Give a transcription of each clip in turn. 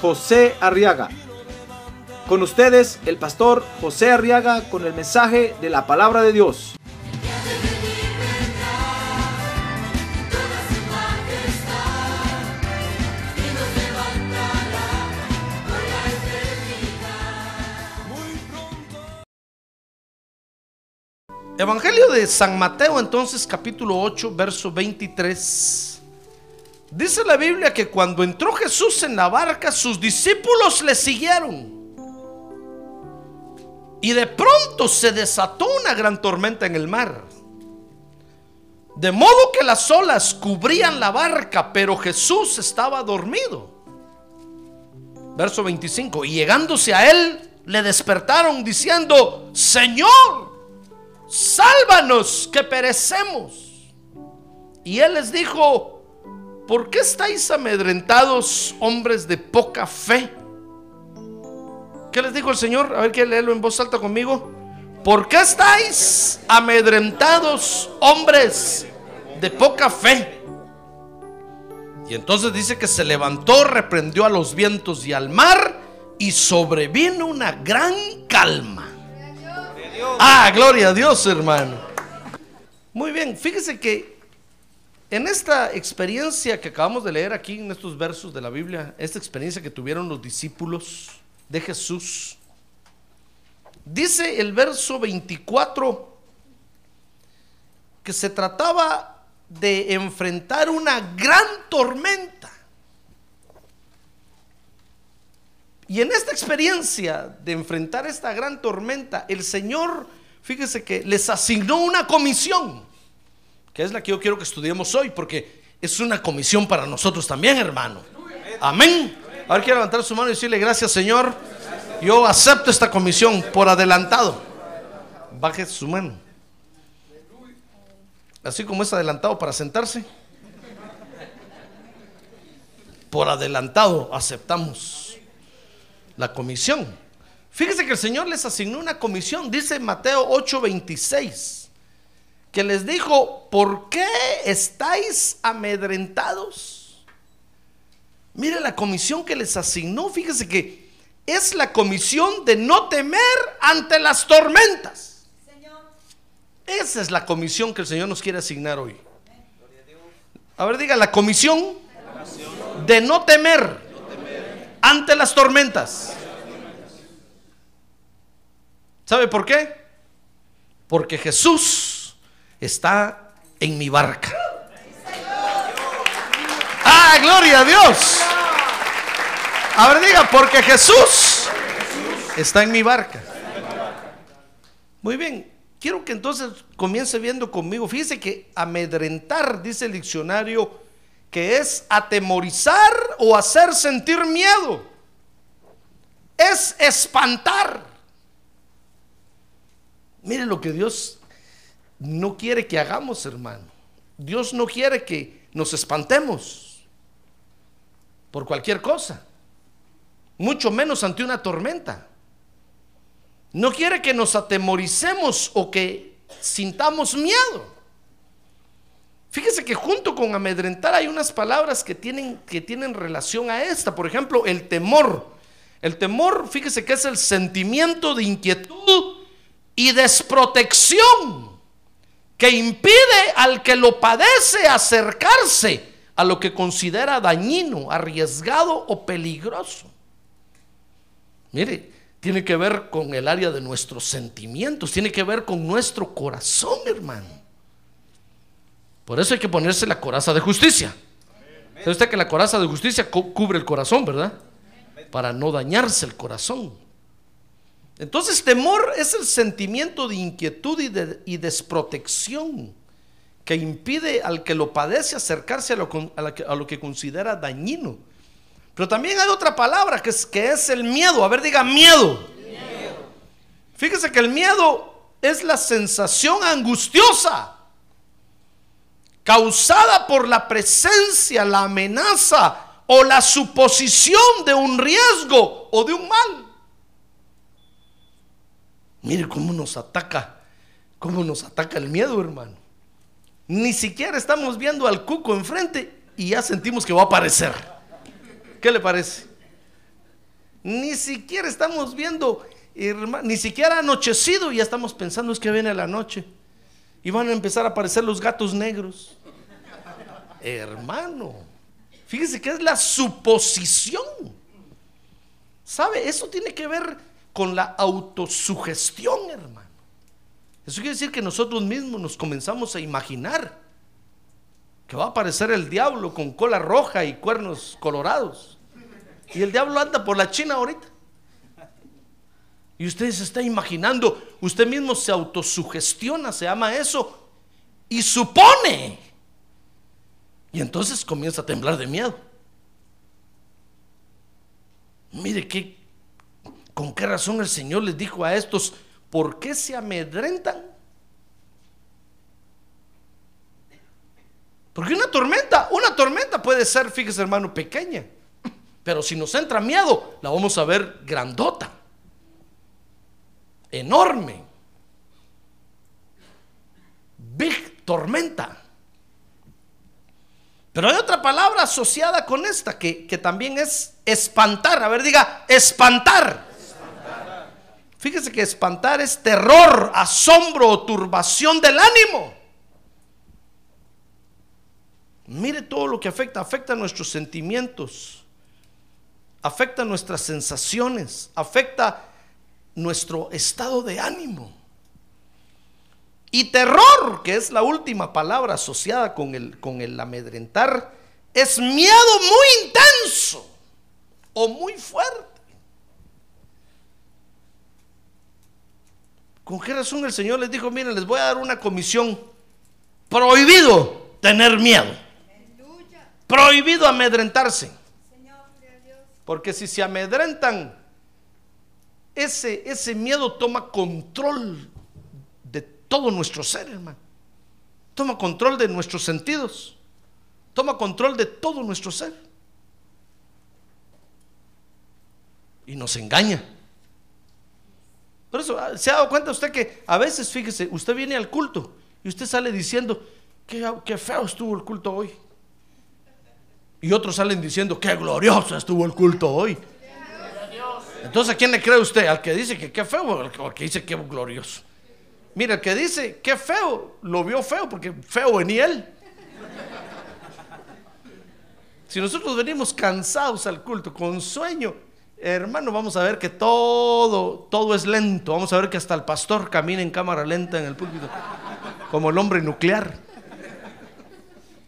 José Arriaga. Con ustedes, el pastor José Arriaga con el mensaje de la palabra de Dios. Evangelio de San Mateo entonces capítulo 8 verso 23. Dice la Biblia que cuando entró Jesús en la barca sus discípulos le siguieron. Y de pronto se desató una gran tormenta en el mar. De modo que las olas cubrían la barca, pero Jesús estaba dormido. Verso 25. Y llegándose a él, le despertaron diciendo, Señor, sálvanos que perecemos. Y él les dijo, ¿por qué estáis amedrentados, hombres de poca fe? ¿Qué les dijo el Señor? A ver, que leerlo en voz alta conmigo. ¿Por qué estáis amedrentados, hombres de poca fe? Y entonces dice que se levantó, reprendió a los vientos y al mar y sobrevino una gran calma. Ah, gloria a Dios, hermano. Muy bien, fíjese que en esta experiencia que acabamos de leer aquí en estos versos de la Biblia, esta experiencia que tuvieron los discípulos de Jesús, dice el verso 24 que se trataba de enfrentar una gran tormenta. Y en esta experiencia de enfrentar esta gran tormenta, el Señor, fíjese que les asignó una comisión, que es la que yo quiero que estudiemos hoy, porque es una comisión para nosotros también, hermano. Amén. Ahora quiero levantar su mano y decirle gracias, Señor. Yo acepto esta comisión por adelantado. Baje su mano. Así como es adelantado para sentarse. Por adelantado aceptamos la comisión. Fíjese que el Señor les asignó una comisión, dice Mateo 8:26, que les dijo, ¿por qué estáis amedrentados? Mire la comisión que les asignó, fíjese que es la comisión de no temer ante las tormentas. Esa es la comisión que el Señor nos quiere asignar hoy. A ver, diga, la comisión de no temer ante las tormentas. ¿Sabe por qué? Porque Jesús está en mi barca. Ah, gloria a Dios. A ver, diga, porque Jesús está en mi barca. Muy bien, quiero que entonces comience viendo conmigo. Fíjese que amedrentar, dice el diccionario, que es atemorizar o hacer sentir miedo. Es espantar. Mire lo que Dios no quiere que hagamos, hermano. Dios no quiere que nos espantemos por cualquier cosa, mucho menos ante una tormenta. No quiere que nos atemoricemos o que sintamos miedo. Fíjese que junto con amedrentar hay unas palabras que tienen, que tienen relación a esta. Por ejemplo, el temor. El temor, fíjese que es el sentimiento de inquietud y desprotección que impide al que lo padece acercarse a lo que considera dañino, arriesgado o peligroso. Mire, tiene que ver con el área de nuestros sentimientos, tiene que ver con nuestro corazón, hermano. Por eso hay que ponerse la coraza de justicia. ¿Sabe usted que la coraza de justicia cubre el corazón, verdad? Para no dañarse el corazón. Entonces, temor es el sentimiento de inquietud y, de, y desprotección que impide al que lo padece acercarse a lo, que considera dañino. Pero también hay otra palabra que es, que es el miedo. A ver, diga miedo. Fíjese que el miedo es la sensación angustiosa causada por la presencia, la amenaza o la suposición de un riesgo o de un mal. Mire cómo nos ataca, cómo nos ataca el miedo, hermano. Ni siquiera estamos viendo al cuco enfrente y ya sentimos que va a aparecer. ¿Qué le parece? Ni siquiera estamos viendo, ni siquiera anochecido y ya estamos pensando es que viene la noche. Y van a empezar a aparecer los gatos negros. Hermano, fíjese que es la suposición. ¿Sabe? Eso tiene que ver con la autosugestión, hermano. Eso quiere decir que nosotros mismos nos comenzamos a imaginar que va a aparecer el diablo con cola roja y cuernos colorados. Y el diablo anda por la China ahorita. Y usted se está imaginando, usted mismo se autosugestiona, se llama eso, y supone. Y entonces comienza a temblar de miedo. Mire qué, con qué razón el Señor les dijo a estos, ¿por qué se amedrentan? Porque una tormenta, una tormenta puede ser, fíjese hermano, pequeña. Pero si nos entra miedo, la vamos a ver grandota enorme. Big tormenta. Pero hay otra palabra asociada con esta que, también es espantar. A ver, diga, espantar. Fíjese que espantar es terror, asombro o turbación del ánimo. Mire todo lo que afecta. Afecta nuestros sentimientos. Afecta nuestras sensaciones. Afecta nuestro estado de ánimo. Y terror, que es la última palabra asociada con el, con el amedrentar, es miedo muy intenso o muy fuerte. ¿Con qué razón el Señor les dijo, miren, les voy a dar una comisión? Prohibido tener miedo. Prohibido amedrentarse. Porque si se amedrentan, ese, ese miedo toma control de todo nuestro ser, hermano. Toma control de nuestros sentidos. Toma control de todo nuestro ser. Y nos engaña. Por eso, ah, ¿se ha dado cuenta usted que a veces, fíjese, usted viene al culto y usted sale diciendo, qué, qué feo estuvo el culto hoy? Y otros salen diciendo, qué glorioso estuvo el culto hoy. Entonces, ¿a quién le cree usted? ¿Al que dice que qué feo al que dice qué glorioso? Mira, el que dice qué feo, lo vio feo porque feo venía él. Si nosotros venimos cansados al culto, con sueño, hermano, vamos a ver que todo, todo es lento. Vamos a ver que hasta el pastor camina en cámara lenta en el púlpito, como el hombre nuclear.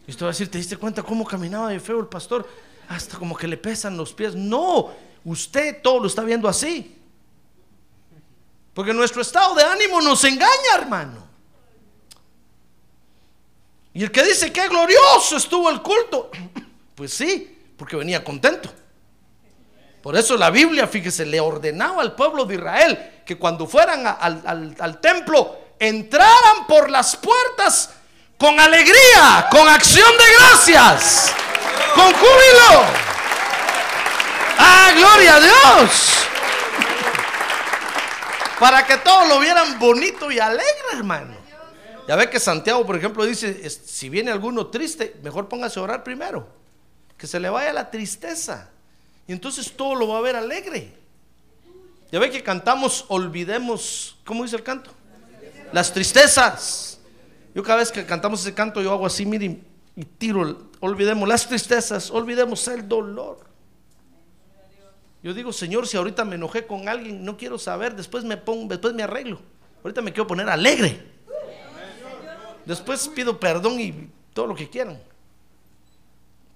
Y usted va a decir, ¿te diste cuenta cómo caminaba de feo el pastor? Hasta como que le pesan los pies. No, Usted todo lo está viendo así. Porque nuestro estado de ánimo nos engaña, hermano. Y el que dice que glorioso estuvo el culto, pues sí, porque venía contento. Por eso la Biblia, fíjese, le ordenaba al pueblo de Israel que cuando fueran al, al templo, entraran por las puertas con alegría, con acción de gracias, con júbilo. ¡Ah, gloria a Dios! Para que todos lo vieran bonito y alegre, hermano. Ya ve que Santiago, por ejemplo, dice, si viene alguno triste, mejor póngase a orar primero. Que se le vaya la tristeza. Y entonces todo lo va a ver alegre. Ya ve que cantamos, olvidemos, ¿cómo dice el canto? Las tristezas. Yo cada vez que cantamos ese canto, yo hago así, miren, y tiro, olvidemos las tristezas, olvidemos el dolor. Yo digo, Señor, si ahorita me enojé con alguien, no quiero saber, después me pongo, después me arreglo. Ahorita me quiero poner alegre. Después pido perdón y todo lo que quieran.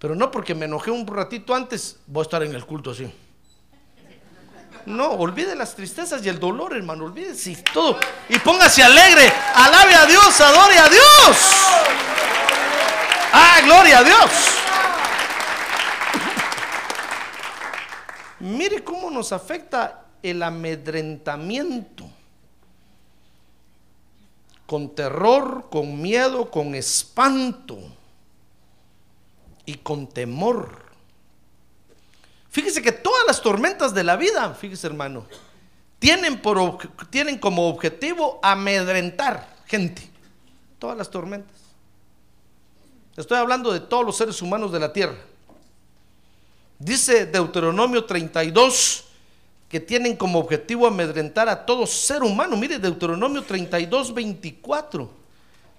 Pero no porque me enojé un ratito antes, voy a estar en el culto así. No, olvide las tristezas y el dolor, hermano, olvídese y todo. Y póngase alegre, alabe a Dios, adore a Dios. Ah, gloria a Dios. Mire cómo nos afecta el amedrentamiento. Con terror, con miedo, con espanto y con temor. Fíjese que todas las tormentas de la vida, fíjese hermano, tienen, por, tienen como objetivo amedrentar gente. Todas las tormentas. Estoy hablando de todos los seres humanos de la tierra. Dice Deuteronomio 32 que tienen como objetivo amedrentar a todo ser humano. Mire, Deuteronomio 32, 24.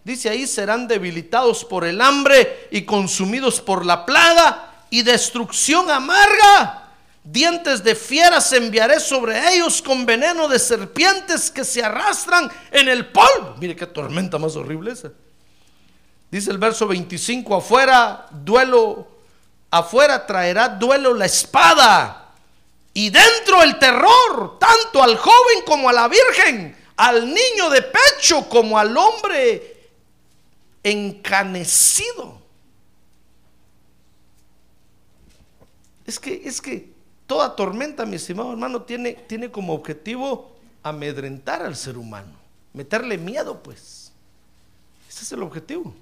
Dice ahí, serán debilitados por el hambre y consumidos por la plaga y destrucción amarga. Dientes de fieras enviaré sobre ellos con veneno de serpientes que se arrastran en el polvo. Mire qué tormenta más horrible esa. Dice el verso 25, afuera duelo, afuera traerá duelo la espada y dentro el terror, tanto al joven como a la virgen, al niño de pecho como al hombre encanecido. Es que, es que toda tormenta, mi estimado hermano, tiene, tiene como objetivo amedrentar al ser humano, meterle miedo, pues. Ese es el objetivo.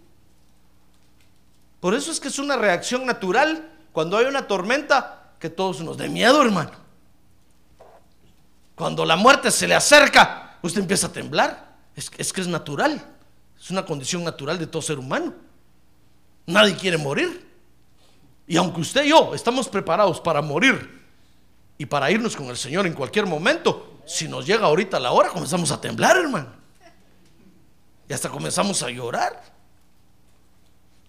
Por eso es que es una reacción natural cuando hay una tormenta que todos nos dé miedo, hermano. Cuando la muerte se le acerca, usted empieza a temblar. Es, es que es natural. Es una condición natural de todo ser humano. Nadie quiere morir. Y aunque usted y yo estamos preparados para morir y para irnos con el Señor en cualquier momento, si nos llega ahorita la hora, comenzamos a temblar, hermano. Y hasta comenzamos a llorar.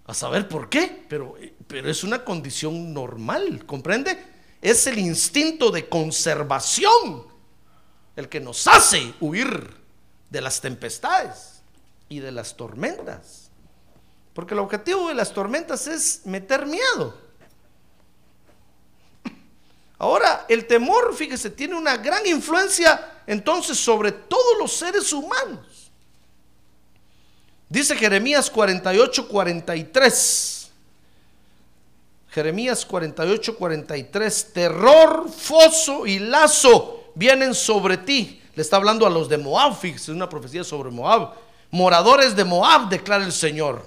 A saber por qué. Pero, pero es una condición normal, ¿comprende? Es el instinto de conservación el que nos hace huir de las tempestades y de las tormentas. Porque el objetivo de las tormentas es meter miedo. Ahora, el temor, fíjese, tiene una gran influencia entonces sobre todos los seres humanos. Dice Jeremías 48, 43. Jeremías 48, 43. Terror, foso y lazo vienen sobre ti. Le está hablando a los de Moab, fíjese, es una profecía sobre Moab. Moradores de Moab, declara el Señor.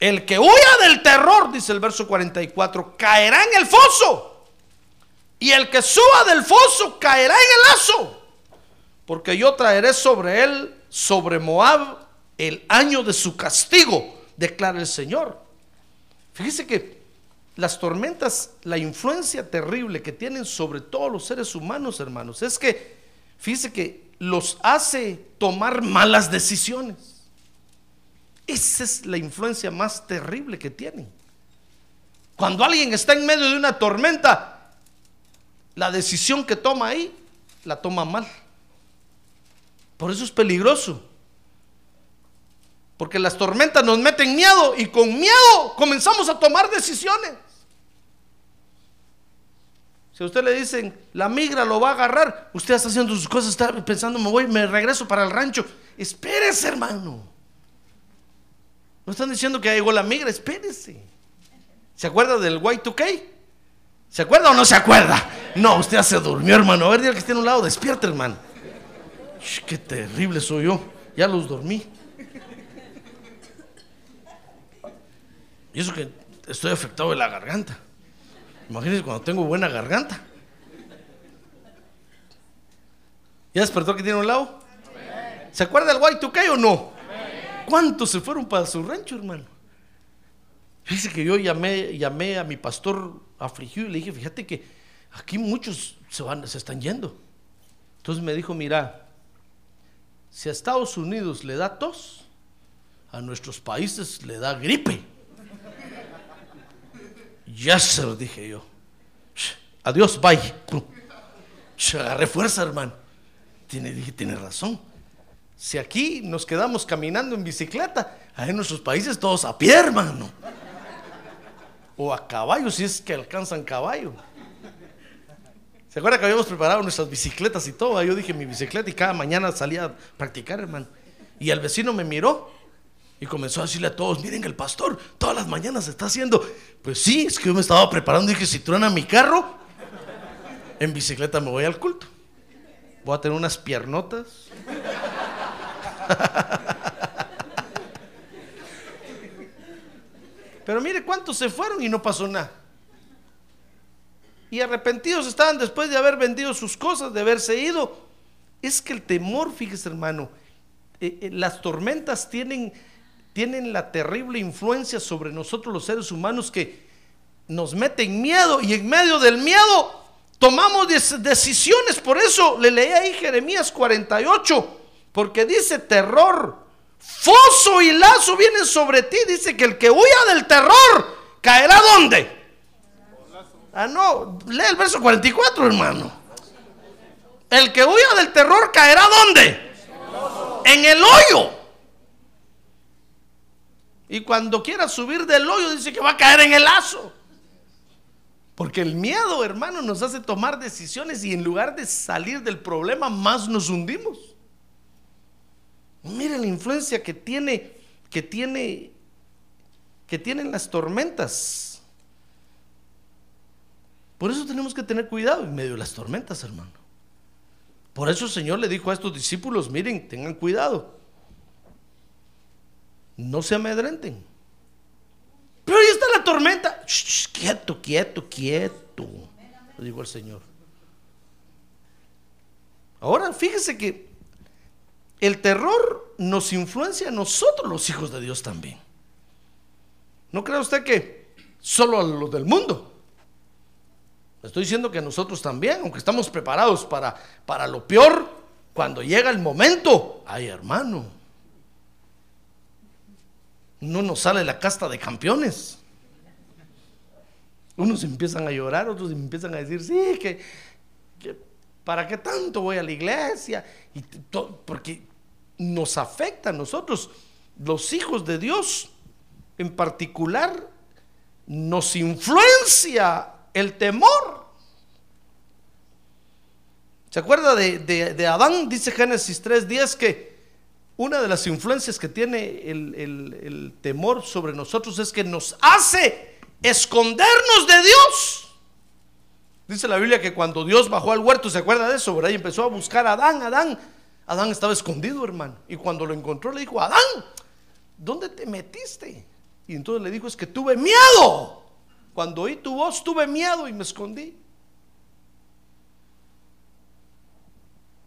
El que huya del terror, dice el verso 44, caerá en el foso. Y el que suba del foso caerá en el lazo. Porque yo traeré sobre él, sobre Moab, el año de su castigo, declara el Señor. Fíjese que las tormentas, la influencia terrible que tienen sobre todos los seres humanos, hermanos, es que, fíjese que los hace tomar malas decisiones. Esa es la influencia más terrible que tienen. Cuando alguien está en medio de una tormenta, la decisión que toma ahí, la toma mal. Por eso es peligroso. Porque las tormentas nos meten miedo y con miedo comenzamos a tomar decisiones. Si a usted le dicen, la migra lo va a agarrar, usted está haciendo sus cosas, está pensando, me voy, me regreso para el rancho. Espérese, hermano. No están diciendo que ya llegó la migra, espérese. ¿Se acuerda del Y2K? ¿Se acuerda o no se acuerda? No, usted ya se durmió, hermano. A ver, diga que esté en un lado, despierta, hermano. Qué terrible soy yo. Ya los dormí. Y eso que estoy afectado de la garganta. Imagínense cuando tengo buena garganta. ¿Ya despertó que tiene un lado? ¿Se acuerda del Y2K o no? ¿Cuántos se fueron para su rancho, hermano? Fíjese que yo llamé, llamé a mi pastor afligido y le dije, fíjate que aquí muchos se, van, se están yendo. Entonces me dijo, mira, si a Estados Unidos le da tos, a nuestros países le da gripe. Ya se lo dije yo. Adiós, bye. Agarré fuerza, hermano. Tiene, dije, tiene razón. Si aquí nos quedamos caminando en bicicleta, ahí en nuestros países todos a pie, hermano. O a caballo, si es que alcanzan caballo. ¿Se acuerda que habíamos preparado nuestras bicicletas y todo? Yo dije mi bicicleta y cada mañana salía a practicar, hermano. Y el vecino me miró y comenzó a decirle a todos, miren el pastor, todas las mañanas está haciendo. Pues sí, es que yo me estaba preparando y dije, si truena mi carro, En bicicleta me voy al culto. Voy a tener unas piernotas. Pero mire cuántos se fueron y no pasó nada. Y arrepentidos estaban después de haber vendido sus cosas, de haberse ido. Es que el temor, fíjese hermano, eh, eh, las tormentas tienen, tienen la terrible influencia sobre nosotros los seres humanos que nos meten miedo y en medio del miedo tomamos decisiones. Por eso le leí ahí Jeremías 48, porque dice terror, foso y lazo vienen sobre ti. Dice que el que huya del terror caerá donde. Ah, no, lee el verso 44, hermano. El que huya del terror caerá donde? En el hoyo. Y cuando quiera subir del hoyo dice que va a caer en el lazo. Porque el miedo, hermano, nos hace tomar decisiones y en lugar de salir del problema, más nos hundimos. Miren la influencia que tiene, que tiene, que tienen las tormentas. Por eso tenemos que tener cuidado en medio de las tormentas, hermano. Por eso el Señor le dijo a estos discípulos, miren, tengan cuidado. No se amedrenten. Pero ahí está la tormenta. quieto, quieto, quieto. Lo dijo el Señor. Ahora fíjese que el terror nos influencia a nosotros los hijos de Dios también. ¿No cree usted que solo a los del mundo? Estoy diciendo que nosotros también, aunque estamos preparados para, para lo peor, cuando llega el momento, ay hermano, no nos sale la casta de campeones. Unos empiezan a llorar, otros empiezan a decir, sí, que, ¿para qué tanto voy a la iglesia? Y porque nos afecta a nosotros, los hijos de Dios en particular, nos influencia el temor. ¿Se acuerda de, de Adán? Dice Génesis 3.10 que una de las influencias que tiene el, temor sobre nosotros es que nos hace escondernos de Dios. Dice la Biblia que cuando Dios bajó al huerto, ¿se acuerda de eso? ¿verdad? Y empezó a buscar a Adán, Adán. Adán estaba escondido, hermano. Y cuando lo encontró, le dijo, Adán, ¿dónde te metiste? Y entonces le dijo, es que tuve miedo. Cuando oí tu voz, tuve miedo y me escondí.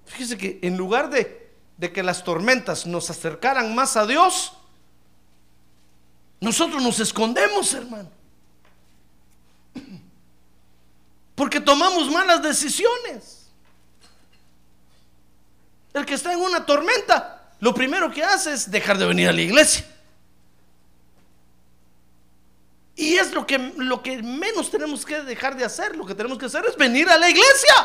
Fíjese que en lugar de de que las tormentas nos acercaran más a Dios, nosotros nos escondemos, hermano. Porque tomamos malas decisiones. El que está en una tormenta, lo primero que hace es dejar de venir a la iglesia. Y es lo que, lo que menos tenemos que dejar de hacer. Lo que tenemos que hacer es venir a la iglesia.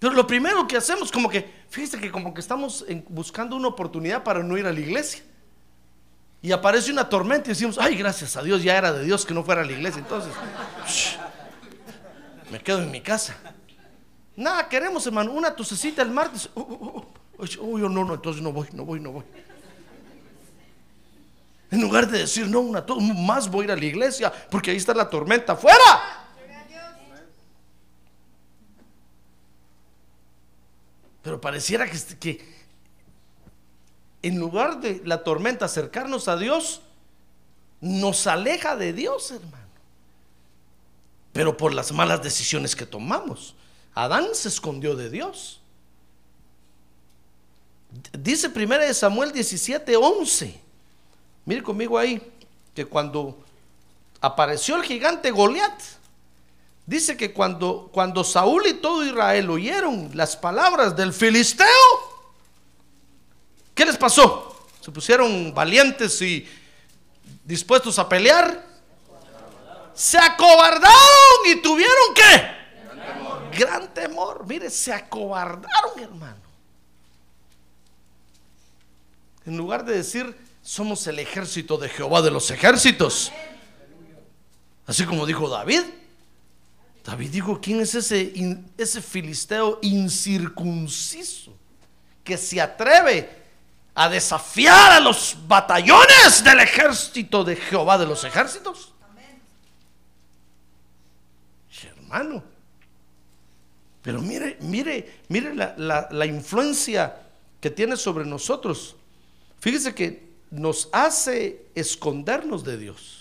Pero lo primero que hacemos, como que, fíjese que como que estamos buscando una oportunidad para no ir a la iglesia. Y aparece una tormenta y decimos, ay, gracias a Dios, ya era de Dios que no fuera a la iglesia. Entonces, me quedo en mi casa. Nada, queremos, hermano, una tosecita el martes. Oh, oh, oh, no, no, entonces no voy, no voy, no voy. En lugar de decir, no, una más voy a ir a la iglesia, porque ahí está la tormenta afuera. Pero pareciera que, en lugar de la tormenta acercarnos a Dios, nos aleja de Dios, hermano. Pero por las malas decisiones que tomamos. Adán se escondió de Dios. Dice 1 Samuel 17, 11. Mire conmigo ahí, que cuando apareció el gigante Goliat, Dice que cuando, cuando Saúl y todo Israel oyeron las palabras del filisteo, ¿qué les pasó? Se pusieron valientes y dispuestos a pelear. Se acobardaron y tuvieron qué? Gran temor. Gran temor. Mire, se acobardaron, hermano. En lugar de decir, somos el ejército de Jehová de los ejércitos. Así como dijo David, David dijo, ¿quién es ese, ese filisteo incircunciso que se atreve a desafiar a los batallones del ejército de Jehová de los ejércitos? hermano. Pero mire, mire, mire la, la- la influencia que tiene sobre nosotros. Fíjese que nos hace escondernos de Dios.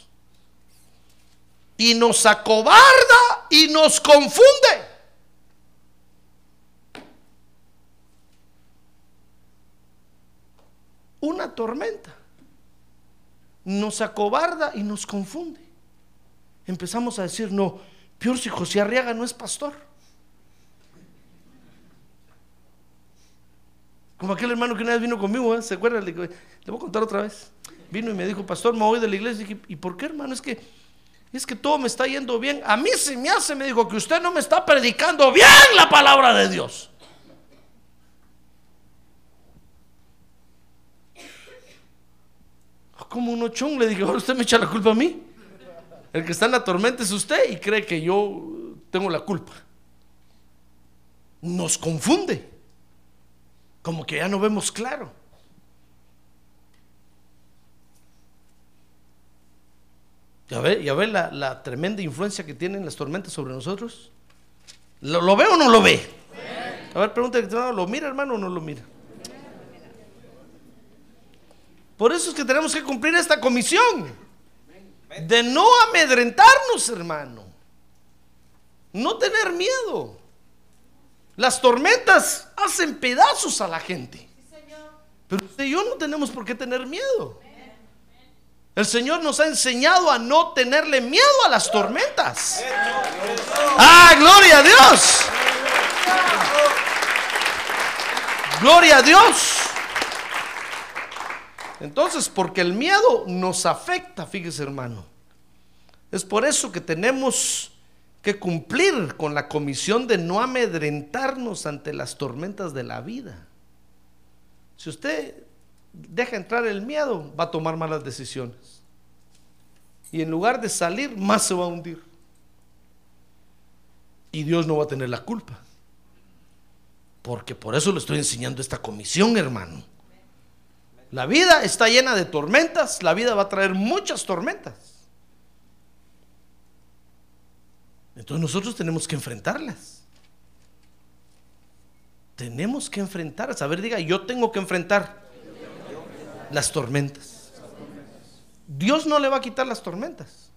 Y nos acobarda y nos confunde. Una tormenta nos acobarda y nos confunde. Empezamos a decir, no, peor si José Arriaga no es pastor. Como aquel hermano que una vez vino conmigo, ¿eh? ¿se acuerdan? Le, le voy a contar otra vez. Vino y me dijo, pastor, me voy de la iglesia. Y dije, ¿y por qué, hermano? Es que, es que todo me está yendo bien. A mí se me hace, me dijo, que usted no me está predicando bien la palabra de Dios. Ah, Como un ochón, le dije, usted me echa la culpa a mí. El que está en la tormenta es usted y cree que yo tengo la culpa. Nos confunde. Como que ya no vemos claro. ¿Ya ve, ya ve la, la tremenda influencia que tienen las tormentas sobre nosotros? ¿Lo, lo ve o no lo ve? A ver, pregúntale, ¿lo mira hermano o no lo mira? Por eso es que tenemos que cumplir esta comisión de no amedrentarnos, hermano. No tener miedo. Las tormentas hacen pedazos a la gente. Pero usted y yo no tenemos por qué tener miedo. El Señor nos ha enseñado a no tenerle miedo a las tormentas. ¡Ah, gloria a Dios! ¡Gloria a Dios! Entonces, porque el miedo nos afecta, fíjese hermano. Es por eso que tenemos que cumplir con la comisión de no amedrentarnos ante las tormentas de la vida. Si usted deja entrar el miedo, va a tomar malas decisiones. Y en lugar de salir, más se va a hundir. Y Dios no va a tener la culpa. Porque por eso le estoy enseñando esta comisión, hermano. La vida está llena de tormentas, la vida va a traer muchas tormentas. Entonces nosotros tenemos que enfrentarlas. Tenemos que enfrentarlas. A ver, diga, yo tengo que enfrentar las tormentas. Dios no le va a quitar las tormentas.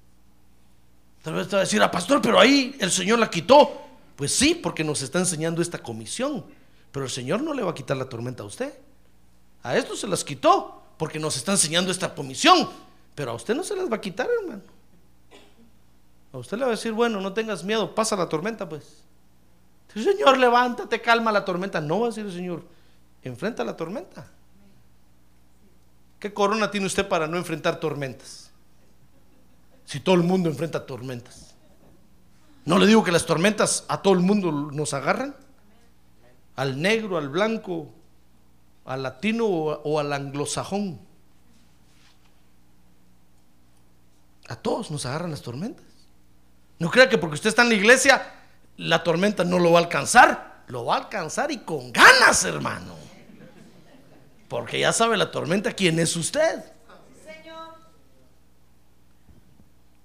Tal vez te va a decir, ah, pastor, pero ahí el Señor la quitó. Pues sí, porque nos está enseñando esta comisión. Pero el Señor no le va a quitar la tormenta a usted. A esto se las quitó porque nos está enseñando esta comisión. Pero a usted no se las va a quitar, hermano. A usted le va a decir, bueno, no tengas miedo, pasa la tormenta, pues. Señor, levántate, calma la tormenta. No va a decir el Señor, enfrenta la tormenta. ¿Qué corona tiene usted para no enfrentar tormentas? Si todo el mundo enfrenta tormentas. No le digo que las tormentas a todo el mundo nos agarran. Al negro, al blanco, al latino o, al anglosajón. A todos nos agarran las tormentas. No crea que porque usted está en la iglesia, la tormenta no lo va a alcanzar. Lo va a alcanzar y con ganas, hermano. Porque ya sabe la tormenta quién es usted.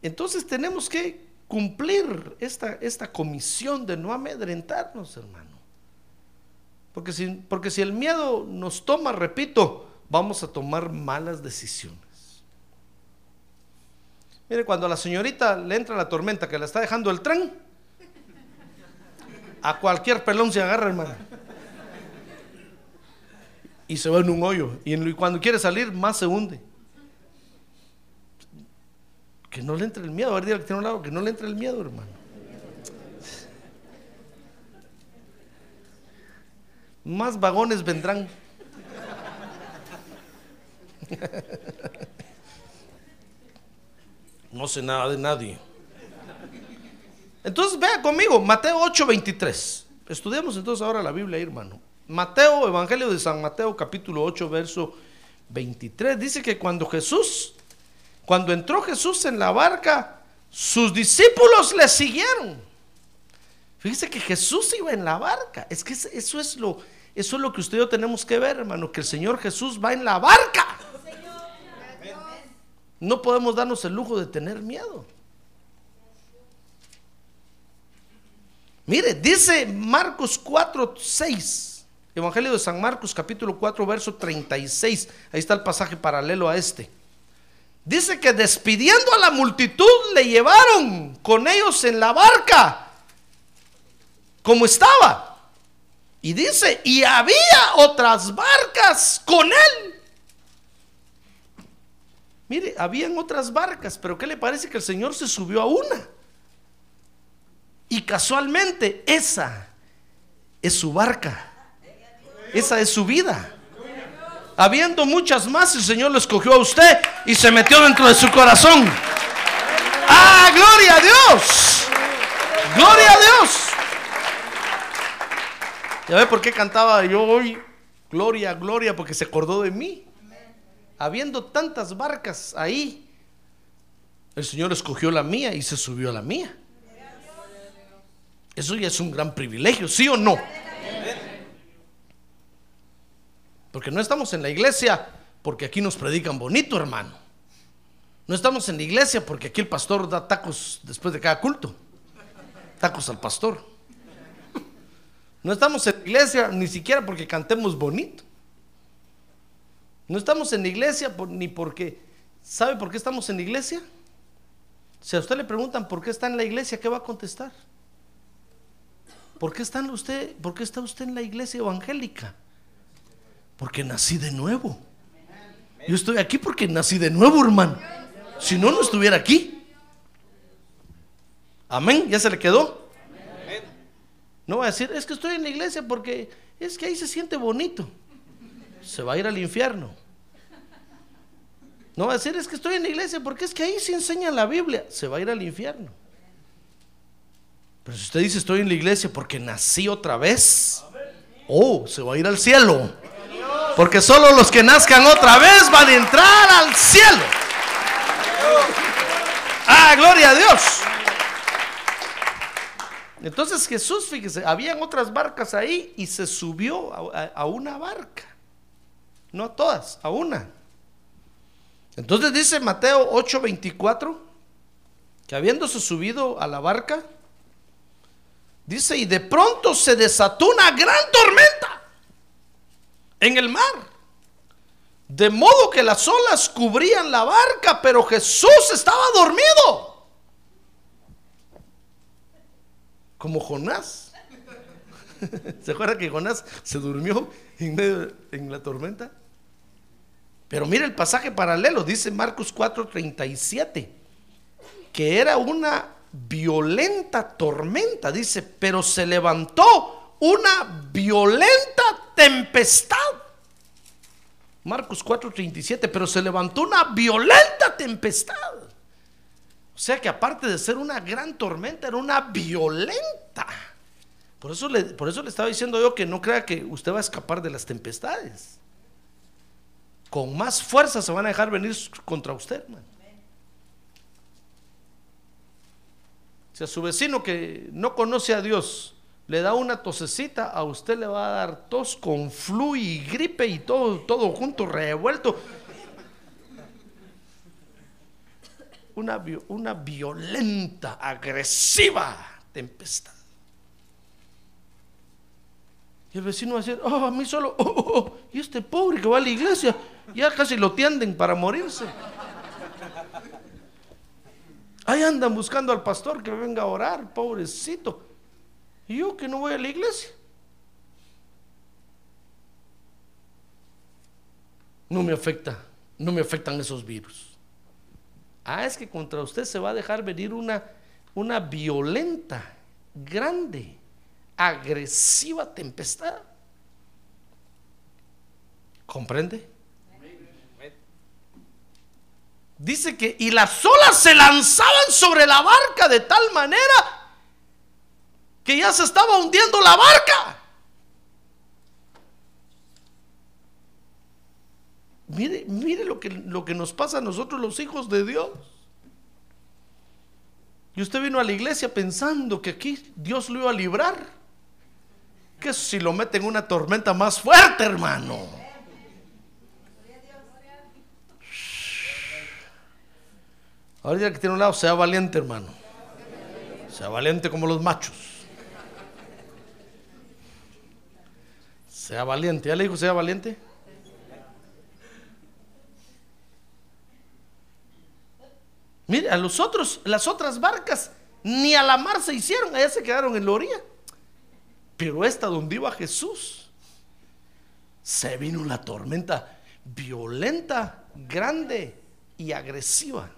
Entonces tenemos que cumplir esta, esta comisión de no amedrentarnos, hermano. Porque si, porque si el miedo nos toma, repito, vamos a tomar malas decisiones. Mire, cuando a la señorita le entra la tormenta que la está dejando el tren, a cualquier pelón se agarra, hermano. Y se va en un hoyo. Y cuando quiere salir, más se hunde. Que no le entre el miedo. A ver, dígale que tiene un lado, que no le entre el miedo, hermano. Más vagones vendrán. No sé nada de nadie. Entonces vea conmigo, Mateo 8:23. Estudiamos entonces ahora la Biblia, hermano. Mateo, Evangelio de San Mateo, capítulo 8, verso 23. Dice que cuando Jesús, cuando entró Jesús en la barca, sus discípulos le siguieron. Fíjese que Jesús iba en la barca. Es que eso es lo, eso es lo que usted y yo tenemos que ver, hermano, que el Señor Jesús va en la barca. No podemos darnos el lujo de tener miedo. Mire, dice Marcos 4, 6. Evangelio de San Marcos, capítulo 4, verso 36. Ahí está el pasaje paralelo a este. Dice que despidiendo a la multitud le llevaron con ellos en la barca, como estaba. Y dice, y había otras barcas con él. Mire, habían otras barcas, pero ¿qué le parece que el Señor se subió a una? Y casualmente esa es su barca. Esa es su vida. Habiendo muchas más, el Señor lo escogió a usted y se metió dentro de su corazón. ¡Ah, gloria a Dios! ¡Gloria a Dios! ¿Ya ve por qué cantaba yo hoy? Gloria, gloria, porque se acordó de mí. Habiendo tantas barcas ahí, el Señor escogió la mía y se subió a la mía. Eso ya es un gran privilegio, ¿sí o no? Porque no estamos en la iglesia porque aquí nos predican bonito, hermano. No estamos en la iglesia porque aquí el pastor da tacos después de cada culto. Tacos al pastor. No estamos en la iglesia ni siquiera porque cantemos bonito. No estamos en la iglesia ni porque... ¿Sabe por qué estamos en la iglesia? Si a usted le preguntan por qué está en la iglesia, ¿qué va a contestar? ¿Por qué, están usted, ¿Por qué está usted en la iglesia evangélica? Porque nací de nuevo. Yo estoy aquí porque nací de nuevo, hermano. Si no, no estuviera aquí. Amén. ¿Ya se le quedó? No va a decir, es que estoy en la iglesia porque es que ahí se siente bonito. Se va a ir al infierno. No va a decir, es que estoy en la iglesia porque es que ahí se enseña la Biblia. Se va a ir al infierno. Pero si usted dice estoy en la iglesia porque nací otra vez, oh, se va a ir al cielo. Porque solo los que nazcan otra vez van a entrar al cielo. Ah, gloria a Dios. Entonces Jesús, fíjese, habían otras barcas ahí y se subió a, una barca. No a todas, a una. Entonces dice Mateo 8:24 que habiéndose subido a la barca, Dice, y de pronto se desató una gran tormenta en el mar. De modo que las olas cubrían la barca, pero Jesús estaba dormido. Como Jonás. ¿Se acuerda que Jonás se durmió en, medio, en la tormenta? Pero mire el pasaje paralelo, dice Marcos 4:37, que era una violenta tormenta, dice, pero se levantó una violenta tempestad. Marcos 4:37, pero se levantó una violenta tempestad. O sea que aparte de ser una gran tormenta, era una violenta. Por eso le, por eso le estaba diciendo yo que no crea que usted va a escapar de las tempestades. Con más fuerza se van a dejar venir contra usted, hermano. Si a su vecino que no conoce a Dios le da una tosecita, a usted le va a dar tos con flu y gripe y todo, todo junto, revuelto. Una, una violenta, agresiva tempestad. Y el vecino va a decir, oh, a mí solo, oh, oh, oh, y este pobre que va a la iglesia, ya casi lo tienden para morirse. Ahí andan buscando al pastor que venga a orar, pobrecito. Y yo que no voy a la iglesia. No me afecta, no me afectan esos virus. Ah, es que contra usted se va a dejar venir una, una violenta, grande, agresiva tempestad. ¿Comprende? Dice que, y las olas se lanzaban sobre la barca de tal manera que ya se estaba hundiendo la barca. Mire, mire lo que, lo que nos pasa a nosotros los hijos de Dios. Y usted vino a la iglesia pensando que aquí Dios lo iba a librar. Que si lo mete en una tormenta más fuerte, hermano. Ahorita que tiene un lado, sea valiente, hermano. Sea valiente como los machos. Sea valiente. ¿Ya le dijo sea valiente? Mire, a los otros, las otras barcas, ni a la mar se hicieron, allá se quedaron en la orilla. Pero esta donde iba Jesús, se vino una tormenta violenta, grande y agresiva.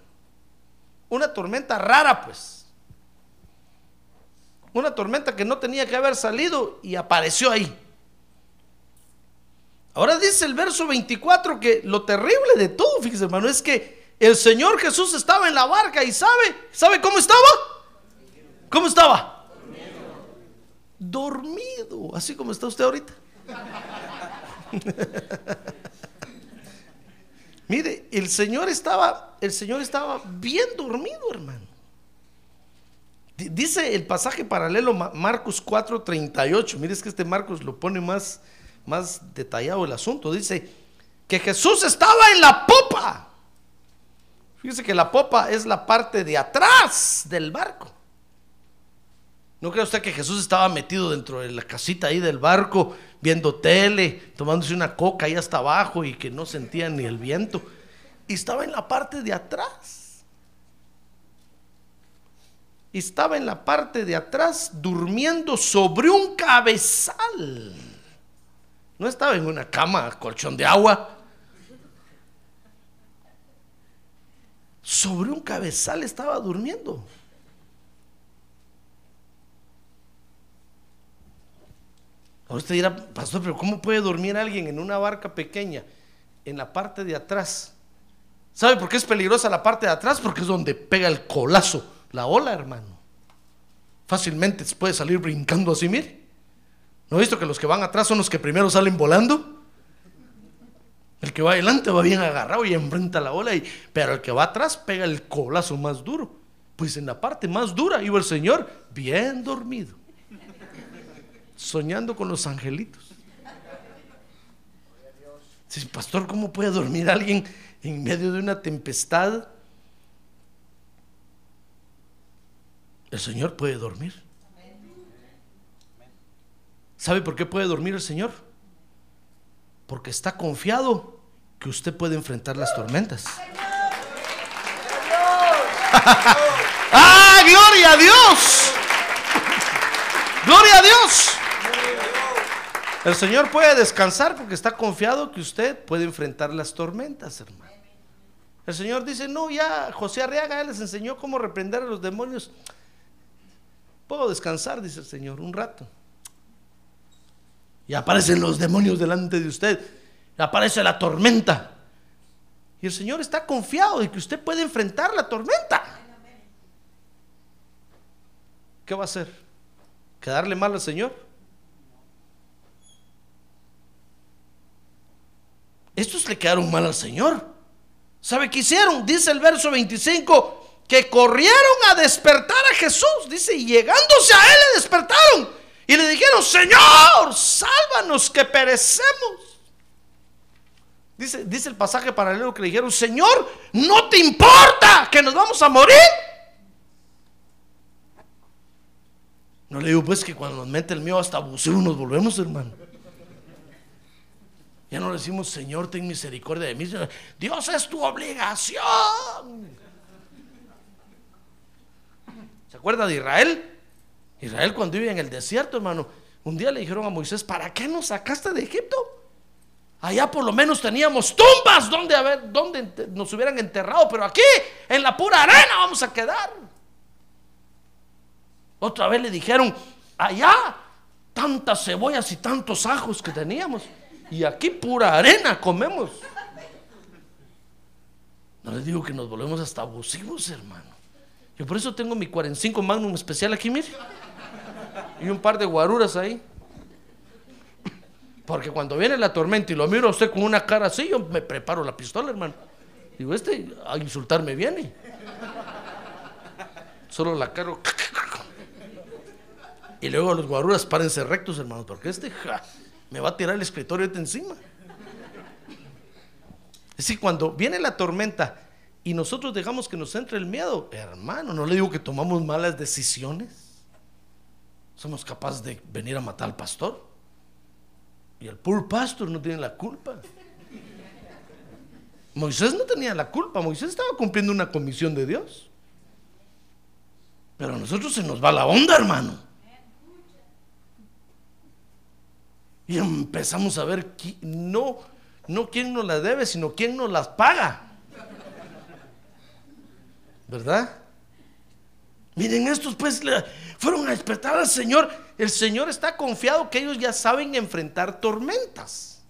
Una tormenta rara, pues. Una tormenta que no tenía que haber salido y apareció ahí. Ahora dice el verso 24 que lo terrible de todo, fíjese hermano, es que el Señor Jesús estaba en la barca y sabe, ¿sabe cómo estaba? ¿Cómo estaba? Dormido, así como está usted ahorita. Mire, el Señor estaba, el Señor estaba bien dormido, hermano. Dice el pasaje paralelo Marcos 4:38. Mire, es que este Marcos lo pone más, más detallado el asunto. Dice que Jesús estaba en la popa. Fíjese que la popa es la parte de atrás del barco. ¿No cree usted que Jesús estaba metido dentro de la casita ahí del barco, viendo tele, tomándose una coca ahí hasta abajo y que no sentía ni el viento? Y estaba en la parte de atrás. Estaba en la parte de atrás durmiendo sobre un cabezal. No estaba en una cama, colchón de agua. Sobre un cabezal estaba durmiendo. Ahora usted dirá, pastor, pero ¿cómo puede dormir alguien en una barca pequeña en la parte de atrás? ¿Sabe por qué es peligrosa la parte de atrás? Porque es donde pega el colazo, la ola, hermano. Fácilmente se puede salir brincando así, mire. ¿No he visto que los que van atrás son los que primero salen volando? El que va adelante va bien agarrado y enfrenta la ola, y, pero el que va atrás pega el colazo más duro. Pues en la parte más dura iba el Señor bien dormido soñando con los angelitos. Sí, pastor, ¿cómo puede dormir alguien en medio de una tempestad? El Señor puede dormir. ¿Sabe por qué puede dormir el Señor? Porque está confiado que usted puede enfrentar las tormentas. ¡Ah, gloria a Dios! ¡Gloria a Dios! El Señor puede descansar porque está confiado que usted puede enfrentar las tormentas, hermano. El Señor dice, no, ya José Arriaga les enseñó cómo reprender a los demonios. Puedo descansar, dice el Señor, un rato. Y aparecen los demonios delante de usted. aparece la tormenta. Y el Señor está confiado de que usted puede enfrentar la tormenta. ¿Qué va a hacer? ¿Quedarle mal al Señor? Estos le quedaron mal al Señor. ¿Sabe qué hicieron? Dice el verso 25, que corrieron a despertar a Jesús. Dice, y llegándose a él le despertaron. Y le dijeron, Señor, sálvanos que perecemos. Dice, dice el pasaje paralelo que le dijeron, Señor, no te importa que nos vamos a morir. No le digo pues que cuando nos mete el miedo hasta abusivo nos volvemos, hermano. Ya no le decimos, Señor, ten misericordia de mí. Dios es tu obligación. ¿Se acuerda de Israel? Israel cuando vive en el desierto, hermano. Un día le dijeron a Moisés, ¿para qué nos sacaste de Egipto? Allá por lo menos teníamos tumbas donde, ver, donde nos hubieran enterrado, pero aquí en la pura arena vamos a quedar. Otra vez le dijeron, allá tantas cebollas y tantos ajos que teníamos. Y aquí pura arena comemos. No les digo que nos volvemos hasta abusivos, hermano. Yo por eso tengo mi 45 Magnum especial aquí, mire. Y un par de guaruras ahí. Porque cuando viene la tormenta y lo miro a usted con una cara así, yo me preparo la pistola, hermano. Digo, este a insultarme viene. Solo la cara. Y luego los guaruras párense rectos, hermano, porque este me va a tirar el escritorio de encima. Es decir, cuando viene la tormenta y nosotros dejamos que nos entre el miedo, hermano, no le digo que tomamos malas decisiones. Somos capaces de venir a matar al pastor. Y el poor pastor no tiene la culpa. Moisés no tenía la culpa, Moisés estaba cumpliendo una comisión de Dios. Pero a nosotros se nos va la onda, hermano. Y empezamos a ver, no, no quién nos las debe, sino quién nos las paga. ¿Verdad? Miren, estos pues fueron a despertar al Señor. El Señor está confiado que ellos ya saben enfrentar tormentas.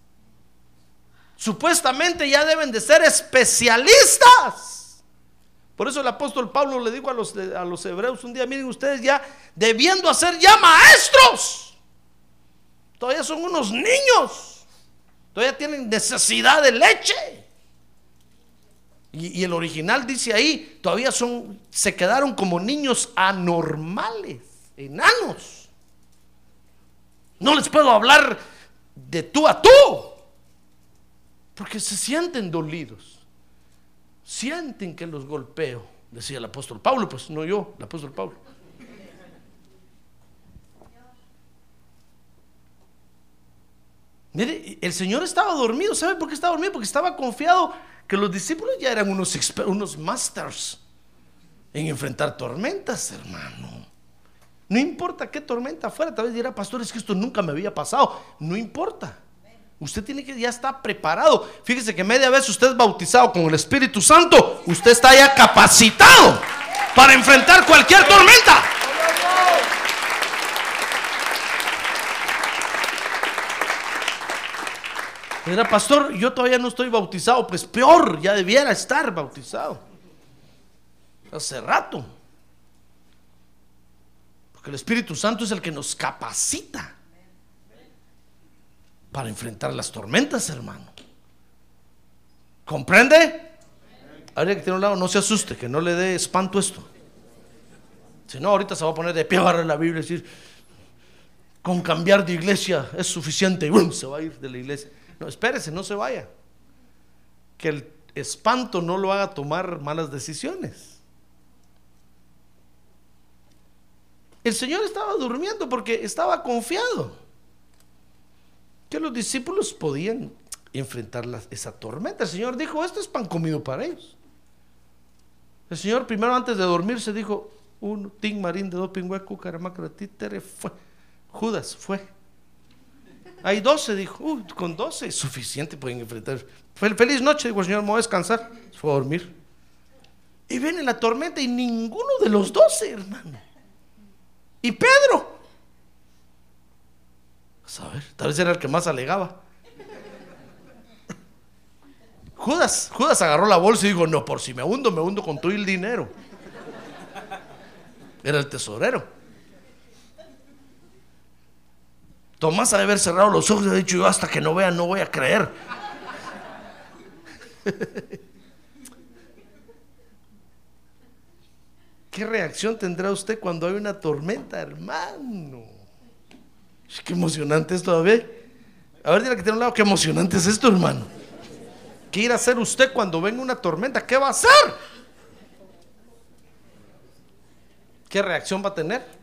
Supuestamente ya deben de ser especialistas. Por eso el apóstol Pablo le dijo a los, a los hebreos un día, miren ustedes ya debiendo hacer ya maestros. Todavía son unos niños. Todavía tienen necesidad de leche. Y, el original dice ahí, todavía son, se quedaron como niños anormales, enanos. No les puedo hablar de tú a tú, porque se sienten dolidos. Sienten que los golpeo, decía el apóstol Pablo, pues no yo, el apóstol Pablo. Mire, el Señor estaba dormido. ¿Sabe por qué estaba dormido? Porque estaba confiado que los discípulos ya eran unos, unos masters en enfrentar tormentas, hermano. No importa qué tormenta fuera, tal vez dirá, pastor, es que esto nunca me había pasado. No importa. Usted tiene que ya está preparado. Fíjese que media vez usted es bautizado con el Espíritu Santo, usted está ya capacitado para enfrentar cualquier tormenta. Era pastor, yo todavía no estoy bautizado, pues peor, ya debiera estar bautizado. Hace rato. Porque el Espíritu Santo es el que nos capacita para enfrentar las tormentas, hermano. ¿Comprende? Habría que tener un lado, no se asuste, que no le dé espanto esto. Si no, ahorita se va a poner de pie, agarrar la Biblia y decir, con cambiar de iglesia es suficiente y ¡bum! se va a ir de la iglesia. No, espérese, no se vaya. Que el espanto no lo haga tomar malas decisiones. El Señor estaba durmiendo porque estaba confiado que los discípulos podían enfrentar esa tormenta. El Señor dijo, esto es pan comido para ellos. El Señor primero antes de dormirse dijo, uno, tin, marín, de dos, pingüe, caramaca, títere, fue. Judas fue. Hay 12, dijo. "Uy, con 12 es suficiente, pueden enfrentar. Fel- Feliz noche, dijo el Señor, me voy a descansar. Se fue a dormir. Y viene la tormenta y ninguno de los 12, hermano. Y Pedro. A ver, tal vez era el que más alegaba. Judas, Judas agarró la bolsa y dijo, no, por si me hundo, me hundo con todo el dinero. Era el tesorero. Tomás ha de haber cerrado los ojos y ha dicho, yo hasta que no vea no voy a creer. ¿Qué reacción tendrá usted cuando hay una tormenta, hermano? Qué emocionante es todavía. A ver, dile que tiene un lado, qué emocionante es esto, hermano. ¿Qué irá a hacer usted cuando venga una tormenta? ¿Qué va a hacer? ¿Qué reacción va a tener?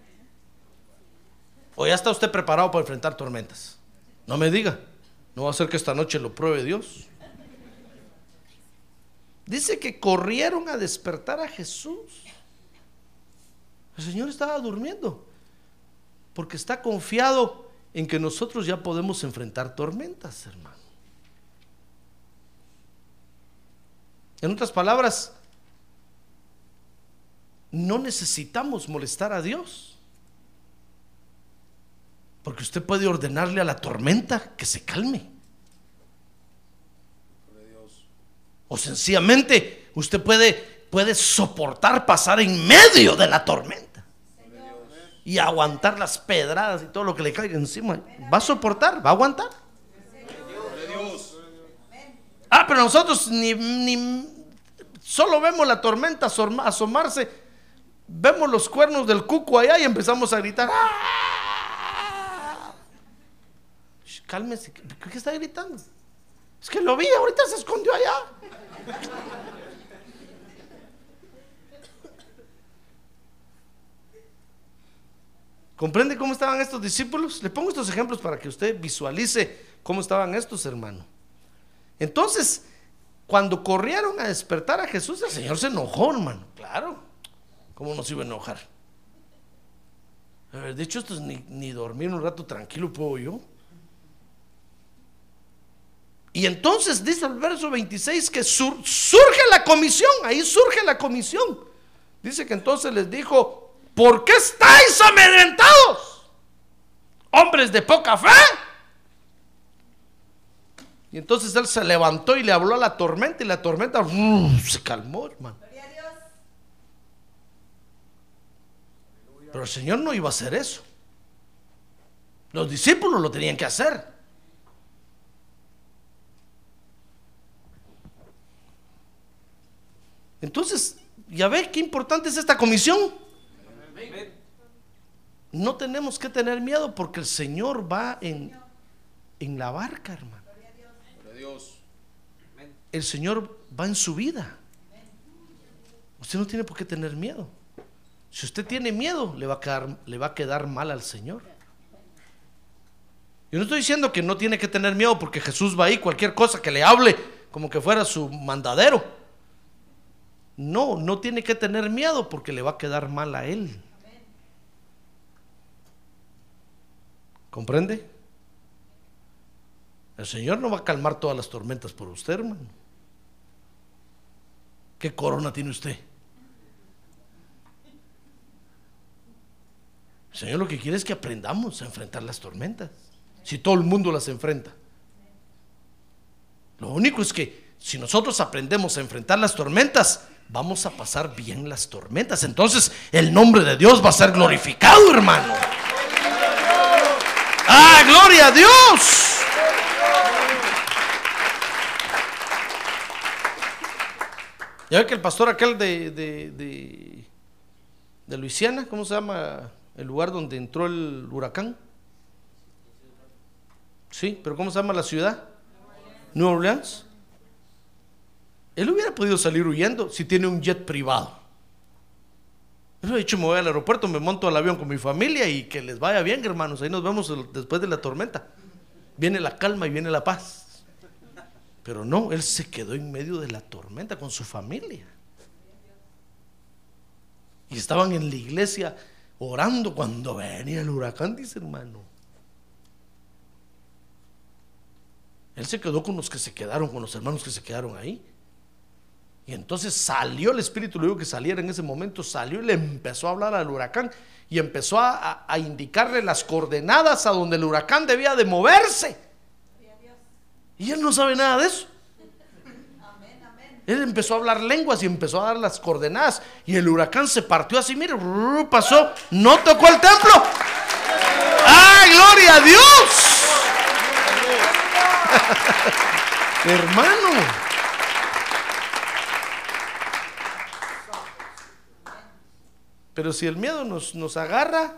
¿O ya está usted preparado para enfrentar tormentas? No me diga. No va a ser que esta noche lo pruebe Dios. Dice que corrieron a despertar a Jesús. El Señor estaba durmiendo. Porque está confiado en que nosotros ya podemos enfrentar tormentas, hermano. En otras palabras, no necesitamos molestar a Dios. Porque usted puede ordenarle a la tormenta que se calme. O sencillamente usted puede, puede soportar pasar en medio de la tormenta. Y aguantar las pedradas y todo lo que le caiga encima. Va a soportar, va a aguantar. Ah, pero nosotros ni, ni solo vemos la tormenta asoma- asomarse, vemos los cuernos del cuco allá y empezamos a gritar. ¡Ah! Cálmese, ¿qué qué está gritando? Es que lo vi, ahorita se escondió allá. ¿Comprende cómo estaban estos discípulos? Le pongo estos ejemplos para que usted visualice cómo estaban estos hermanos. Entonces, cuando corrieron a despertar a Jesús, el Señor se enojó, hermano. Claro, ¿cómo nos iba a enojar? Haber dicho esto es ni, ni dormir un rato tranquilo puedo yo. Y entonces dice el verso 26 que sur- surge la comisión, ahí surge la comisión. Dice que entonces les dijo, ¿por qué estáis amedrentados? Hombres de poca fe. Y entonces él se levantó y le habló a la tormenta y la tormenta se calmó, hermano. Pero el Señor no iba a hacer eso. Los discípulos lo tenían que hacer. Entonces, ya ve qué importante es esta comisión. No tenemos que tener miedo porque el Señor va en, en la barca, hermano. El Señor va en su vida. Usted no tiene por qué tener miedo. Si usted tiene miedo, le va a quedar, le va a quedar mal al Señor. Yo no estoy diciendo que no tiene que tener miedo porque Jesús va ahí, cualquier cosa que le hable, como que fuera su mandadero. No, no tiene que tener miedo porque le va a quedar mal a él. ¿Comprende? El Señor no va a calmar todas las tormentas por usted, hermano. ¿Qué corona tiene usted? El Señor lo que quiere es que aprendamos a enfrentar las tormentas. Si todo el mundo las enfrenta. Lo único es que si nosotros aprendemos a enfrentar las tormentas, vamos a pasar bien las tormentas. Entonces el nombre de Dios va a ser glorificado, hermano. ¡Ah, gloria a Dios! Ya ve que el pastor aquel de, de, de, de Luisiana, ¿cómo se llama el lugar donde entró el huracán? Sí, pero ¿cómo se llama la ciudad? New Orleans. Él hubiera podido salir huyendo si tiene un jet privado. Él ha dicho, me voy al aeropuerto, me monto al avión con mi familia y que les vaya bien, hermanos. Ahí nos vemos después de la tormenta. Viene la calma y viene la paz. Pero no, él se quedó en medio de la tormenta con su familia. Y estaban en la iglesia orando cuando venía el huracán, dice hermano. Él se quedó con los que se quedaron, con los hermanos que se quedaron ahí. Y entonces salió el espíritu, le digo que saliera en ese momento, salió y le empezó a hablar al huracán y empezó a, a- indicarle las coordenadas a donde el huracán debía de moverse. Y él no sabe nada de eso. Él empezó a hablar lenguas y empezó a dar las coordenadas. Y el huracán se partió así, mire, pasó, no tocó el templo. ¡Ah, gloria a Dios! Hermano. Pero si el miedo nos, nos agarra,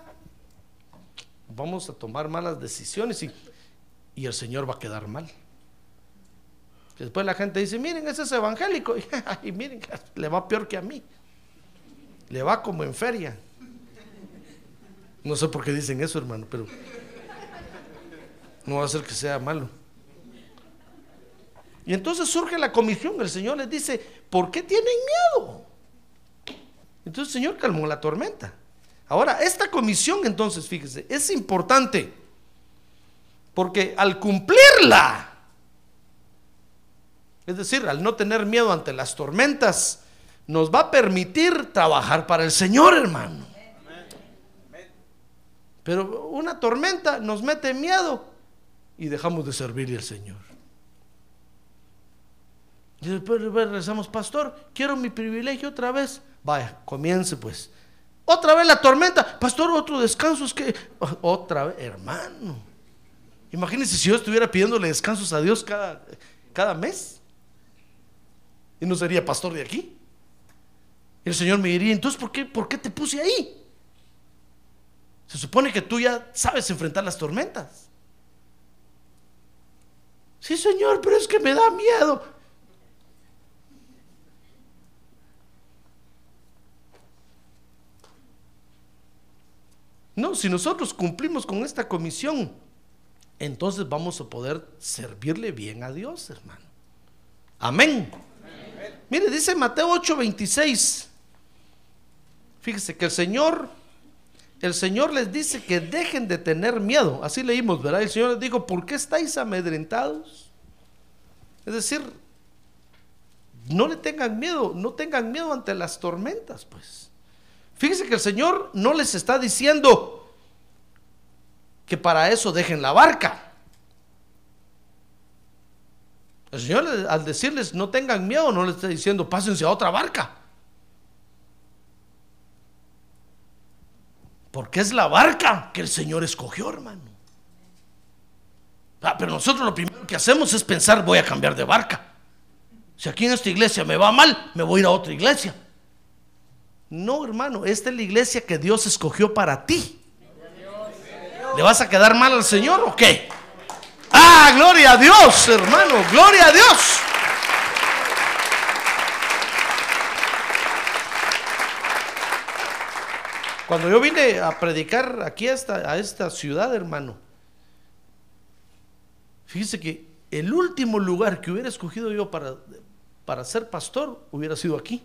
vamos a tomar malas decisiones y, y el Señor va a quedar mal. Después la gente dice, miren, ese es evangélico. Y miren, le va peor que a mí. Le va como en feria. No sé por qué dicen eso, hermano, pero no va a ser que sea malo. Y entonces surge la comisión. El Señor les dice, ¿por qué tienen miedo? Entonces el Señor calmó la tormenta. Ahora, esta comisión, entonces, fíjese, es importante. Porque al cumplirla, es decir, al no tener miedo ante las tormentas, nos va a permitir trabajar para el Señor, hermano. Pero una tormenta nos mete miedo y dejamos de servirle al Señor. Y después regresamos, pastor, quiero mi privilegio otra vez. Vaya, comience pues. Otra vez la tormenta, pastor, otro descanso es que otra vez, hermano. Imagínense si yo estuviera pidiéndole descansos a Dios cada, cada mes. Y no sería pastor de aquí. Y el Señor me diría, entonces, ¿por qué, ¿por qué te puse ahí? Se supone que tú ya sabes enfrentar las tormentas. Sí, Señor, pero es que me da miedo. No, si nosotros cumplimos con esta comisión, entonces vamos a poder servirle bien a Dios, hermano. Amén. Mire, dice Mateo 8:26. Fíjese que el Señor, el Señor les dice que dejen de tener miedo. Así leímos, ¿verdad? El Señor les dijo, ¿por qué estáis amedrentados? Es decir, no le tengan miedo, no tengan miedo ante las tormentas, pues. Fíjese que el Señor no les está diciendo que para eso dejen la barca. El Señor al decirles no tengan miedo, no les está diciendo pásense a otra barca. Porque es la barca que el Señor escogió, hermano. Ah, pero nosotros lo primero que hacemos es pensar, voy a cambiar de barca. Si aquí en esta iglesia me va mal, me voy a ir a otra iglesia. No, hermano, esta es la iglesia que Dios escogió para ti. ¿Le vas a quedar mal al Señor o qué? Ah, gloria a Dios, hermano, gloria a Dios. Cuando yo vine a predicar aquí a esta, a esta ciudad, hermano, fíjese que el último lugar que hubiera escogido yo para, para ser pastor hubiera sido aquí.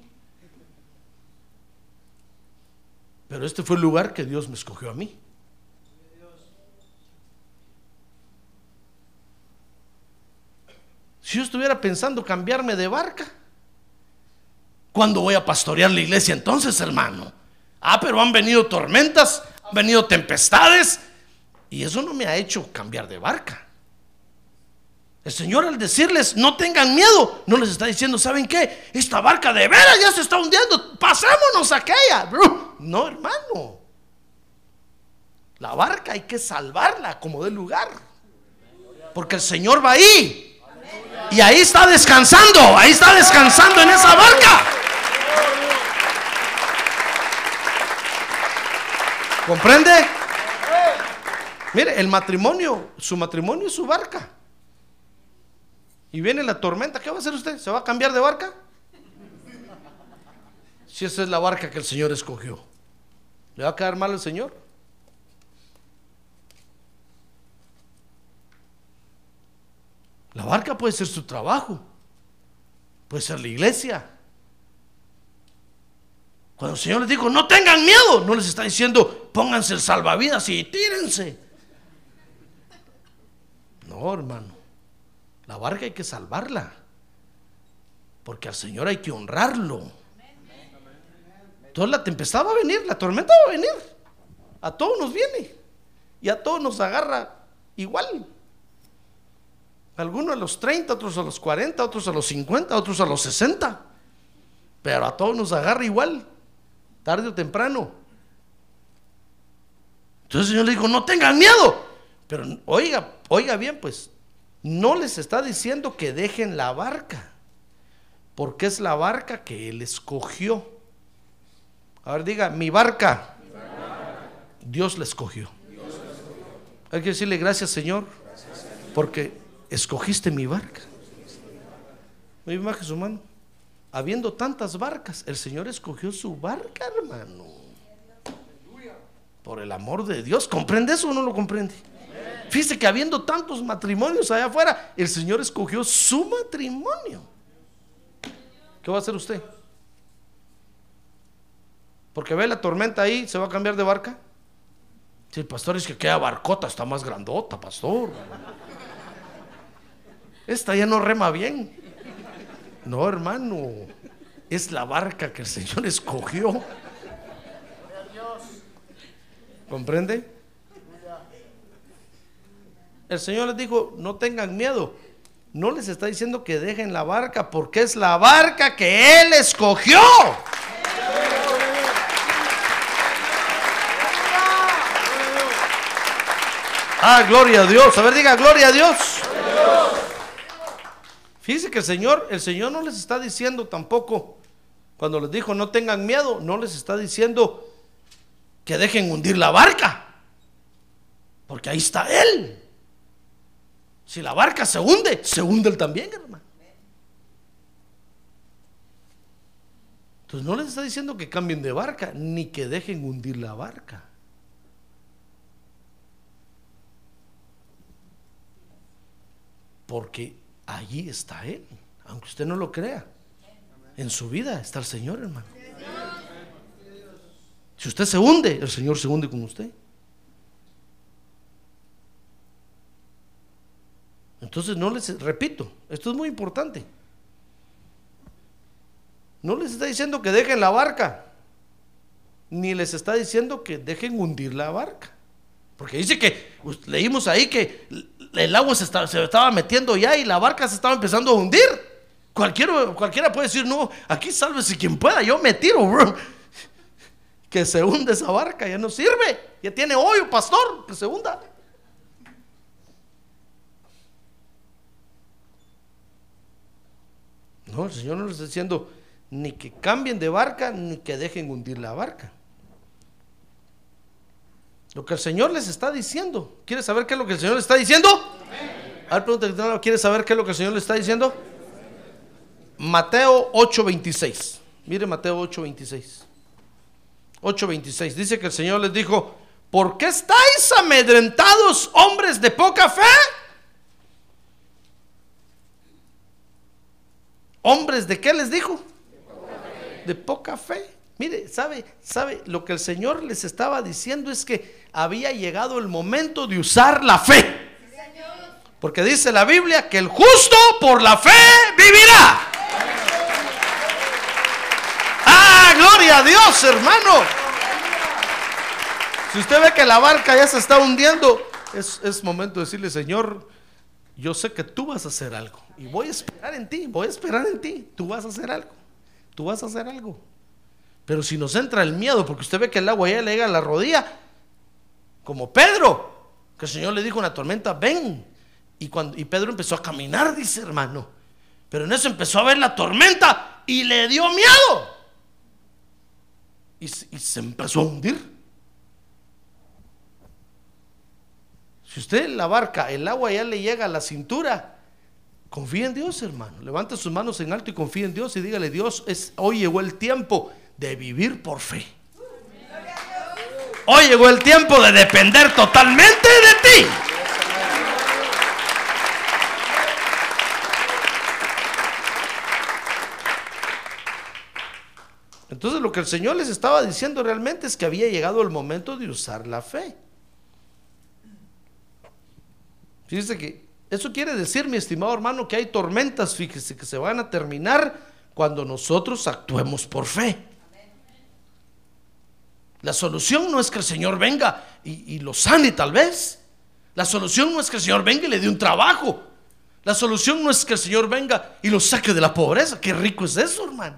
Pero este fue el lugar que Dios me escogió a mí. Si yo estuviera pensando cambiarme de barca, ¿cuándo voy a pastorear la iglesia entonces, hermano? Ah, pero han venido tormentas, han venido tempestades, y eso no me ha hecho cambiar de barca. El Señor al decirles, no tengan miedo, no les está diciendo, ¿saben qué? Esta barca de veras ya se está hundiendo, pasémonos aquella. No, hermano. La barca hay que salvarla como del lugar. Porque el Señor va ahí. Y ahí está descansando, ahí está descansando en esa barca. ¿Comprende? Mire, el matrimonio, su matrimonio es su barca. Y viene la tormenta, ¿qué va a hacer usted? ¿Se va a cambiar de barca? Si esa es la barca que el Señor escogió, ¿le va a quedar mal el Señor? La barca puede ser su trabajo, puede ser la iglesia. Cuando el Señor les dijo, no tengan miedo, no les está diciendo, pónganse el salvavidas y tírense. No, hermano. La barca hay que salvarla. Porque al Señor hay que honrarlo. Entonces la tempestad va a venir, la tormenta va a venir. A todos nos viene. Y a todos nos agarra igual. Algunos a los 30, otros a los 40, otros a los 50, otros a los 60. Pero a todos nos agarra igual, tarde o temprano. Entonces el Señor le dijo, no tengan miedo. Pero oiga, oiga bien, pues, no les está diciendo que dejen la barca, porque es la barca que Él escogió. A ver, diga, mi barca, Dios la escogió. Hay que decirle gracias, Señor, porque escogiste mi barca. Mi imagen su mano. Habiendo tantas barcas, el Señor escogió su barca, hermano. Por el amor de Dios. ¿Comprende eso o no lo comprende? Fíjese que habiendo tantos matrimonios allá afuera, el Señor escogió su matrimonio. ¿Qué va a hacer usted? Porque ve la tormenta ahí, ¿se va a cambiar de barca? Si el pastor es que queda barcota, está más grandota, pastor. Esta ya no rema bien. No, hermano. Es la barca que el Señor escogió. ¿Comprende? El Señor les dijo, no tengan miedo. No les está diciendo que dejen la barca porque es la barca que Él escogió. Ah, gloria a Dios. A ver, diga, gloria a Dios. Fíjense que el Señor, el Señor no les está diciendo tampoco, cuando les dijo no tengan miedo, no les está diciendo que dejen hundir la barca. Porque ahí está Él. Si la barca se hunde, se hunde él también, hermano. Entonces no les está diciendo que cambien de barca, ni que dejen hundir la barca. Porque allí está Él, aunque usted no lo crea. En su vida está el Señor, hermano. Si usted se hunde, el Señor se hunde con usted. Entonces no les, repito, esto es muy importante. No les está diciendo que dejen la barca, ni les está diciendo que dejen hundir la barca. Porque dice que, leímos ahí que el agua se estaba, se estaba metiendo ya y la barca se estaba empezando a hundir. Cualquiera, cualquiera puede decir, no, aquí sálvese quien pueda, yo me tiro, bro. Que se hunde esa barca, ya no sirve. Ya tiene hoyo, pastor, que se hunda. No, el Señor no les está diciendo ni que cambien de barca, ni que dejen hundir la barca. Lo que el Señor les está diciendo. ¿Quieres saber qué es lo que el Señor les está diciendo? A ver, pregunta, ¿quieres saber qué es lo que el Señor le está diciendo? Mateo 8:26. Mire Mateo 8:26. 8:26. Dice que el Señor les dijo, ¿por qué estáis amedrentados, hombres de poca fe? Hombres de qué les dijo? De poca fe. Mire, sabe, sabe, lo que el Señor les estaba diciendo es que había llegado el momento de usar la fe. Porque dice la Biblia que el justo por la fe vivirá. Ah, gloria a Dios, hermano. Si usted ve que la barca ya se está hundiendo, es, es momento de decirle, Señor, yo sé que tú vas a hacer algo. Y voy a esperar en ti, voy a esperar en ti. Tú vas a hacer algo. Tú vas a hacer algo. Pero si nos entra el miedo, porque usted ve que el agua ya le llega a la rodilla, como Pedro, que el Señor le dijo en la tormenta, ven. Y, cuando, y Pedro empezó a caminar, dice hermano. Pero en eso empezó a ver la tormenta y le dio miedo. Y, y se empezó a hundir. Si usted la barca, el agua ya le llega a la cintura, confía en Dios, hermano. Levante sus manos en alto y confía en Dios y dígale, Dios, es, hoy llegó el tiempo de vivir por fe. Hoy llegó el tiempo de depender totalmente de ti. Entonces lo que el Señor les estaba diciendo realmente es que había llegado el momento de usar la fe. Fíjese que eso quiere decir, mi estimado hermano, que hay tormentas, fíjese, que se van a terminar cuando nosotros actuemos por fe. La solución no es que el Señor venga y, lo sane tal vez. La solución no es que el Señor venga y le dé un trabajo. La solución no es que el Señor venga y lo saque de la pobreza. Qué rico es eso, hermano.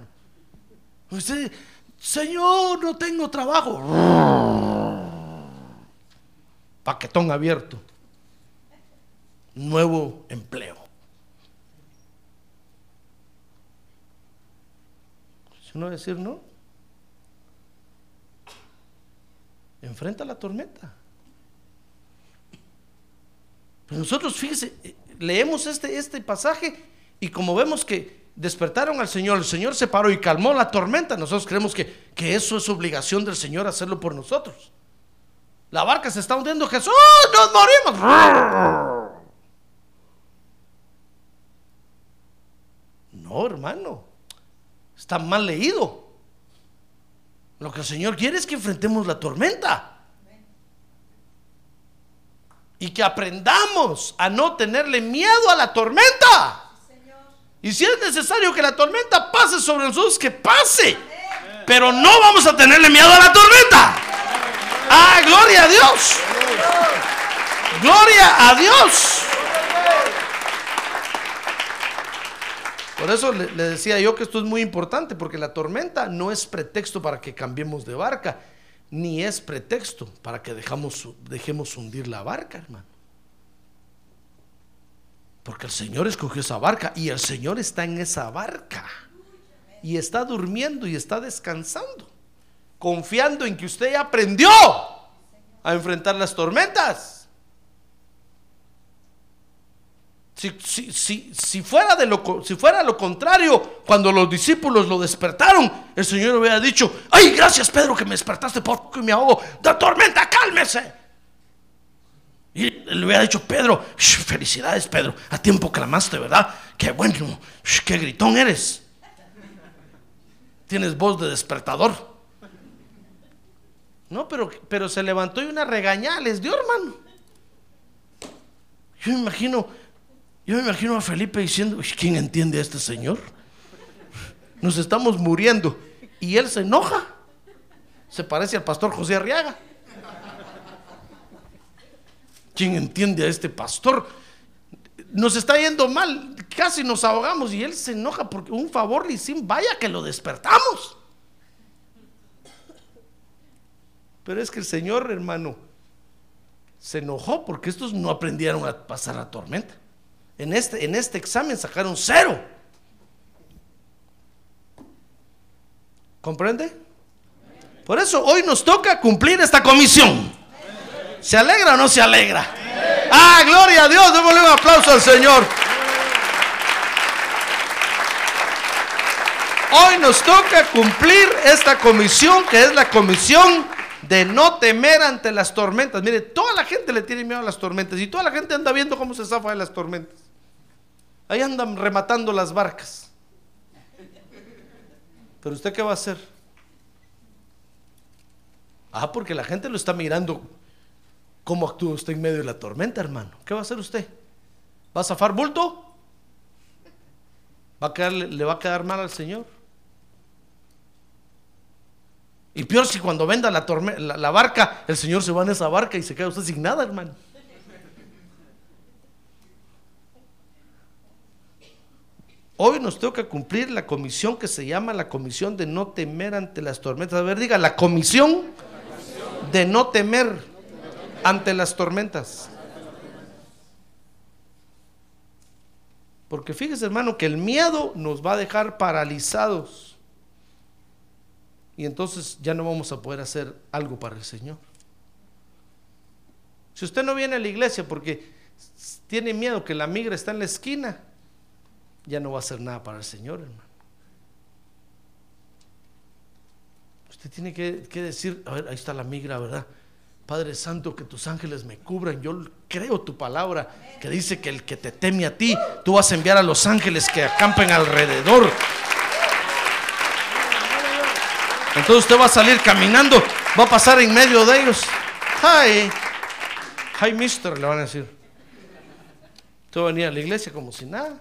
Usted, Señor, no tengo trabajo. Paquetón abierto. Nuevo empleo. Si uno decir no, enfrenta la tormenta. Pero nosotros, fíjese, eh, leemos este, este pasaje y como vemos que despertaron al Señor, el Señor se paró y calmó la tormenta, nosotros creemos que, que eso es obligación del Señor hacerlo por nosotros. La barca se está hundiendo, Jesús, nos morimos. No, hermano, está mal leído. Lo que el Señor quiere es que enfrentemos la tormenta. Y que aprendamos a no tenerle miedo a la tormenta. Y si es necesario que la tormenta pase sobre nosotros, que pase. Pero no vamos a tenerle miedo a la tormenta. Ah, gloria a Dios. Gloria a Dios. Por eso le, decía yo que esto es muy importante, porque la tormenta no es pretexto para que cambiemos de barca, ni es pretexto para que dejemos hundir la barca, hermano. Porque el Señor escogió esa barca y el Señor está en esa barca. Y está durmiendo y está descansando. Confiando en que usted ya aprendió a enfrentar las tormentas. Si, si, si, fuera de lo, si fuera lo contrario, cuando los discípulos lo despertaron, el Señor hubiera dicho, ay, gracias Pedro que me despertaste por poco y me ahogo, da tormenta, cálmese. Y le hubiera dicho, Pedro, "Shh, felicidades, Pedro. A tiempo clamaste, ¿verdad? Qué bueno, qué gritón eres. Tienes voz de despertador. No, pero, pero se levantó y una regañada les dio, hermano. Yo me imagino, yo me imagino a Felipe diciendo, "Uy, ¿quién entiende a este señor? Nos estamos muriendo. Y él se enoja. Se parece al pastor José Arriaga. ¿Quién entiende a este pastor? Nos está yendo mal, casi nos ahogamos y él se enoja porque un favor le hicimos, vaya que lo despertamos. Pero es que el Señor, hermano, se enojó porque estos no aprendieron a pasar la tormenta. En este, en este examen sacaron cero. ¿Comprende? Por eso hoy nos toca cumplir esta comisión. ¿Se alegra o no se alegra? Ah, gloria a Dios. Démosle un aplauso al Señor. Hoy nos toca cumplir esta comisión que es la comisión de no temer ante las tormentas. Mire, toda la gente le tiene miedo a las tormentas y toda la gente anda viendo cómo se zafa de las tormentas. Ahí andan rematando las barcas. Pero usted qué va a hacer? Ah, porque la gente lo está mirando cómo actúa usted en medio de la tormenta, hermano. ¿Qué va a hacer usted? ¿Va a zafar bulto? ¿Va a quedarle- ¿Le va a quedar mal al Señor? Y peor si cuando venda la, la barca, el Señor se va en esa barca y se queda usted sin nada, hermano. Hoy nos toca cumplir la comisión que se llama la comisión de no temer ante las tormentas. A ver, diga, la comisión de no temer ante las tormentas. Porque fíjese, hermano, que el miedo nos va a dejar paralizados. Y entonces ya no vamos a poder hacer algo para el Señor. Si usted no viene a la iglesia porque tiene miedo que la migra está en la esquina, ya no va a hacer nada para el Señor, hermano. Usted tiene que, decir, a ver, ahí está la migra, ¿verdad? Padre Santo, que tus ángeles me cubran. Yo creo tu palabra que dice que el que te teme a ti, tú vas a enviar a los ángeles que acampen alrededor. Entonces usted va a salir caminando, va a pasar en medio de ellos. Hi, hi, mister, le van a decir. Usted va a venir a la iglesia como si nada.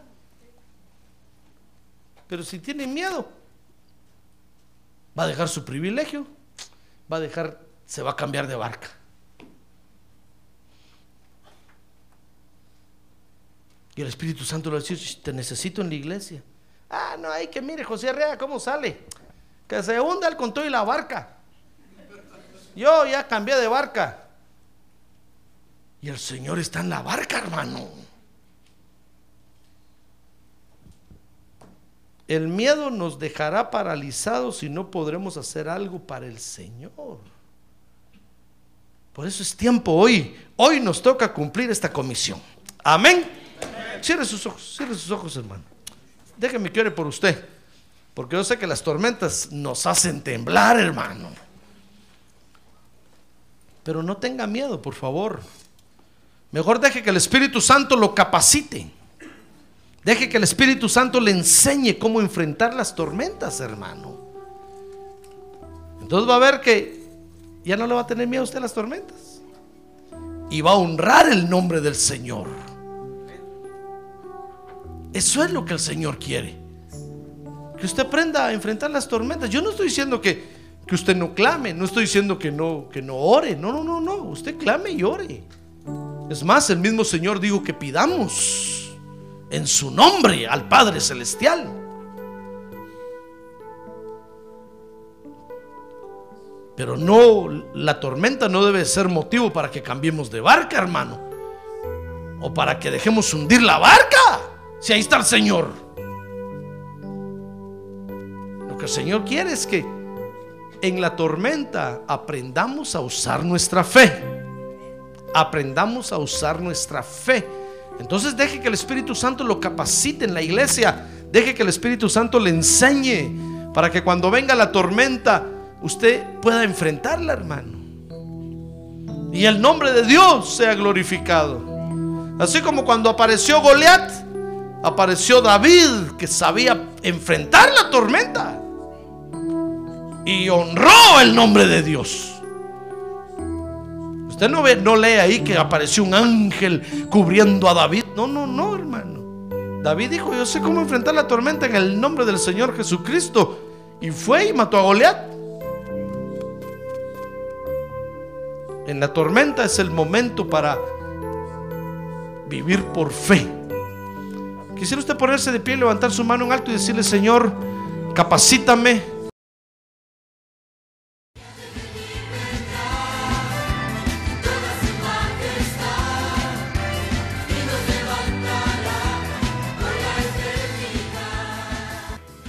Pero si tiene miedo, va a dejar su privilegio, va a dejar, se va a cambiar de barca. Y el Espíritu Santo le "Sh, te necesito en la iglesia. Ah, no, hay que mire, José Arrea, ¿cómo sale? Que se hunda el control y la barca. Yo ya cambié de barca. Y el Señor está en la barca, hermano. El miedo nos dejará paralizados y no podremos hacer algo para el Señor. Por eso es tiempo hoy. Hoy nos toca cumplir esta comisión. Amén. Cierre sus ojos, cierre sus ojos, hermano. Déjeme que ore por usted. Porque yo sé que las tormentas nos hacen temblar, hermano. Pero no tenga miedo, por favor. Mejor deje que el Espíritu Santo lo capacite. Deje que el Espíritu Santo le enseñe cómo enfrentar las tormentas, hermano. Entonces va a ver que ya no le va a tener miedo a usted a las tormentas. Y va a honrar el nombre del Señor. Eso es lo que el Señor quiere. Que usted aprenda a enfrentar las tormentas. Yo no estoy diciendo que, que usted no clame, no estoy diciendo que no, que no ore. No, no, no, no. Usted clame y ore. Es más, el mismo Señor dijo que pidamos en su nombre al Padre Celestial. Pero no, la tormenta no debe ser motivo para que cambiemos de barca, hermano. O para que dejemos hundir la barca. Si ahí está el Señor. Lo que el Señor quiere es que en la tormenta aprendamos a usar nuestra fe. Aprendamos a usar nuestra fe. Entonces deje que el Espíritu Santo lo capacite en la iglesia. Deje que el Espíritu Santo le enseñe para que cuando venga la tormenta usted pueda enfrentarla, hermano. y el nombre de Dios sea glorificado. Así como cuando apareció Goliat, apareció David que sabía enfrentar la tormenta y honró el nombre de Dios. Usted no ve, no lee ahí que apareció un ángel cubriendo a David. No, no, no, hermano. David dijo, yo sé cómo enfrentar la tormenta en el nombre del Señor Jesucristo. Y fue y mató a Goliat. En la tormenta es el momento para vivir por fe. Quisiera usted ponerse de pie, levantar su mano en alto y decirle, Señor, capacítame